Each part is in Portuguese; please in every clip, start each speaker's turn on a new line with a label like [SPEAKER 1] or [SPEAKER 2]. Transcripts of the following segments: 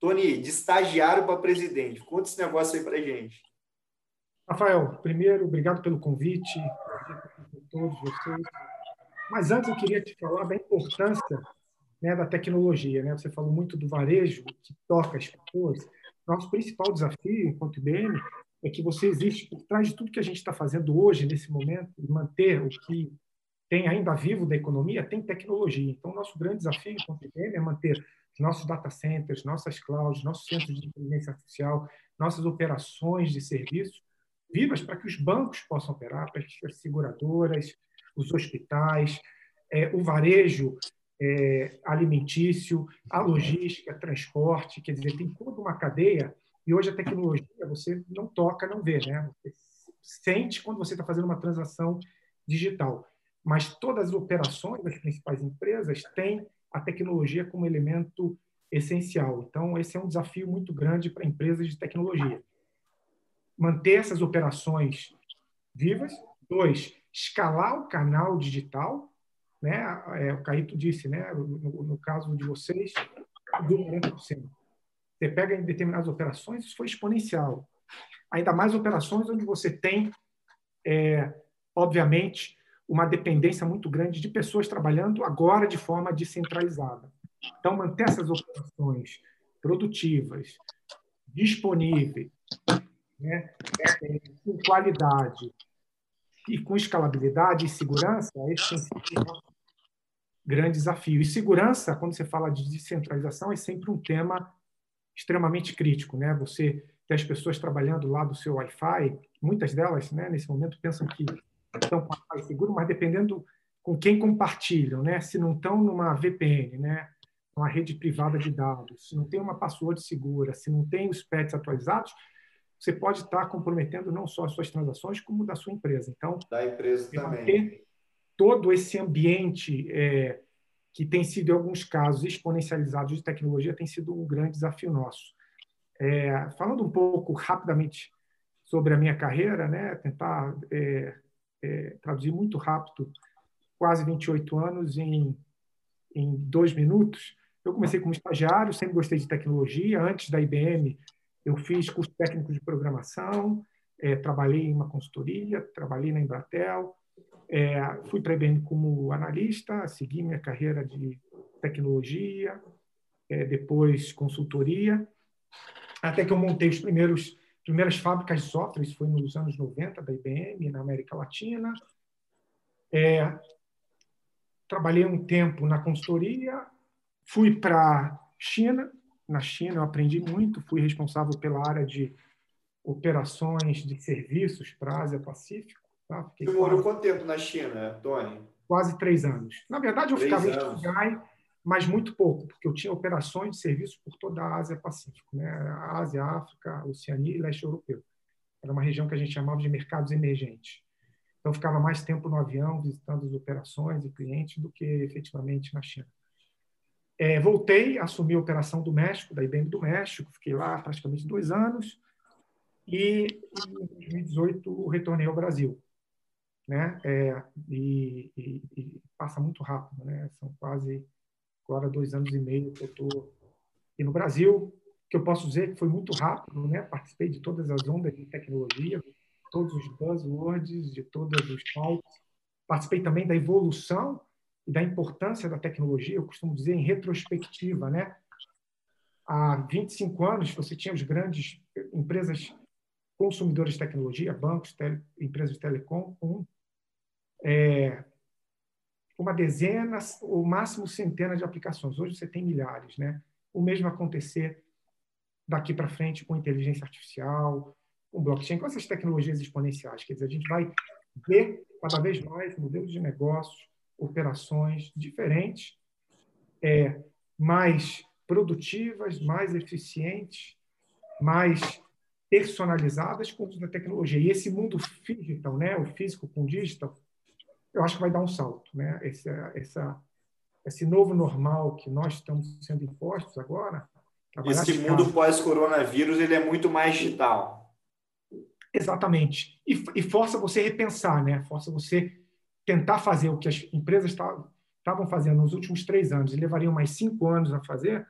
[SPEAKER 1] Tony, de estagiário para presidente. Conta esse negócio aí para gente.
[SPEAKER 2] Rafael, primeiro, obrigado pelo convite, todos vocês. Mas antes eu queria te falar da importância né, da tecnologia. Né? Você falou muito do varejo, que toca as pessoas. Nosso principal desafio, enquanto IBM, é que você existe por trás de tudo que a gente está fazendo hoje, nesse momento, e manter o que tem ainda vivo da economia, tem tecnologia. Então, nosso grande desafio enquanto IBM é manter nossos data centers, nossas clouds, nossos centros de inteligência artificial, nossas operações de serviço vivas para que os bancos possam operar, para que as seguradoras, os hospitais, é, o varejo é, alimentício, a logística, transporte, quer dizer, tem toda uma cadeia. E hoje a tecnologia você não toca, não vê, né? Você sente quando você está fazendo uma transação digital. Mas todas as operações das principais empresas têm a tecnologia como elemento essencial. Então, esse é um desafio muito grande para empresas de tecnologia. Manter essas operações vivas. Dois, escalar o canal digital. Né? É, o Caíto disse, né? no, no caso de vocês, do 90%. Você pega em determinadas operações, isso foi exponencial. Ainda mais operações onde você tem, é, obviamente, uma dependência muito grande de pessoas trabalhando agora de forma descentralizada. Então, manter essas operações produtivas, disponíveis, né, com qualidade e com escalabilidade e segurança, esse é um grande desafio. E segurança, quando você fala de descentralização, é sempre um tema extremamente crítico. Né? Você tem as pessoas trabalhando lá do seu Wi-Fi, muitas delas, né, nesse momento, pensam que estão com seguro, mas dependendo com quem compartilham, né? Se não estão numa VPN, né? Uma rede privada de dados, se não tem uma password segura, se não tem os pets atualizados, você pode estar comprometendo não só as suas transações, como da sua empresa. Então,
[SPEAKER 1] da empresa também.
[SPEAKER 2] Todo esse ambiente é, que tem sido, em alguns casos, exponencializado de tecnologia, tem sido um grande desafio nosso. É, falando um pouco rapidamente sobre a minha carreira, né, tentar é, é, traduzir muito rápido, quase 28 anos em, em dois minutos. Eu comecei como estagiário, sempre gostei de tecnologia. Antes da IBM, eu fiz curso técnico de programação, é, trabalhei em uma consultoria, trabalhei na Embratel, é, fui para a IBM como analista, segui minha carreira de tecnologia, é, depois consultoria, até que eu montei os primeiros primeiras fábricas de software, isso foi nos anos 90 da IBM, na América Latina. É, trabalhei um tempo na consultoria, fui para China. Na China eu aprendi muito, fui responsável pela área de operações de serviços para a Ásia Pacífico.
[SPEAKER 1] Tá? Você morou quanto tempo na China, Tony?
[SPEAKER 2] Quase três anos. Na verdade, eu três ficava anos. em Xangai, mas muito pouco, porque eu tinha operações de serviço por toda a Ásia Pacífico, né? Ásia, África, Oceania e Leste Europeu. Era uma região que a gente chamava de mercados emergentes. Então, ficava mais tempo no avião visitando as operações e clientes do que efetivamente na China. É, voltei, assumi a operação do México, da IBM do México, fiquei lá praticamente dois anos e em 2018 retornei ao Brasil. Né? É, e, e, e, passa muito rápido, né? são quase agora dois anos e meio que eu estou aqui no Brasil, que eu posso dizer que foi muito rápido, né? Participei de todas as ondas de tecnologia, todos os buzzwords, de todos os sites. Participei também da evolução e da importância da tecnologia, eu costumo dizer em retrospectiva, né? Há 25 anos você tinha as grandes empresas consumidoras de tecnologia, bancos, tele, empresas de telecom, com é, uma dezena ou máximo centenas de aplicações. Hoje você tem milhares, né? O mesmo acontecer daqui para frente com inteligência artificial, com blockchain, com essas tecnologias exponenciais. Quer dizer, a gente vai ver cada vez mais modelos de negócios, operações diferentes, é, mais produtivas, mais eficientes, mais personalizadas com o da tecnologia. E esse mundo digital, né, o físico com digital, eu acho que vai dar um salto. Né? Esse, essa, esse novo normal que nós estamos sendo impostos agora.
[SPEAKER 1] Esse mundo pós-coronavírus ele é muito mais digital.
[SPEAKER 2] Exatamente. E, e, força você repensar, né? força você tentar fazer o que as empresas estavam fazendo nos últimos três anos e levariam mais cinco anos a fazer,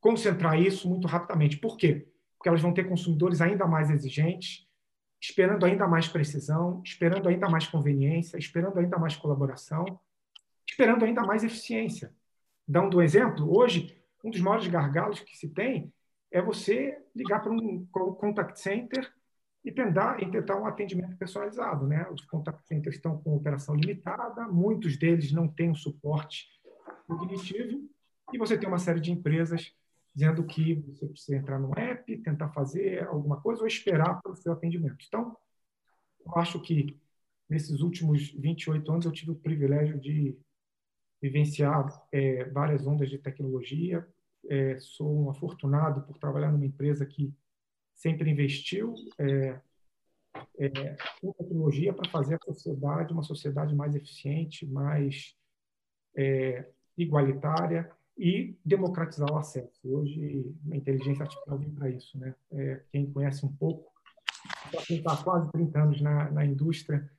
[SPEAKER 2] concentrar isso muito rapidamente. Por quê? Porque elas vão ter consumidores ainda mais exigentes, esperando ainda mais precisão, esperando ainda mais conveniência, esperando ainda mais colaboração, esperando ainda mais eficiência. Dando um exemplo, hoje, um dos maiores gargalos que se tem é você ligar para um contact center e tentar, e tentar um atendimento personalizado. Né? Os contact centers estão com operação limitada, muitos deles não têm um suporte cognitivo, e você tem uma série de empresas dizendo que você precisa entrar no app, tentar fazer alguma coisa ou esperar para o seu atendimento. Então, eu acho que nesses últimos 28 anos eu tive o privilégio de vivenciar é, várias ondas de tecnologia. É, sou um afortunado por trabalhar numa empresa que sempre investiu é, é, em tecnologia para fazer a sociedade uma sociedade mais eficiente, mais é, igualitária e democratizar o acesso. Hoje, a inteligência artificial vem para isso. Né? É, quem conhece um pouco, está quase 30 anos na, na indústria,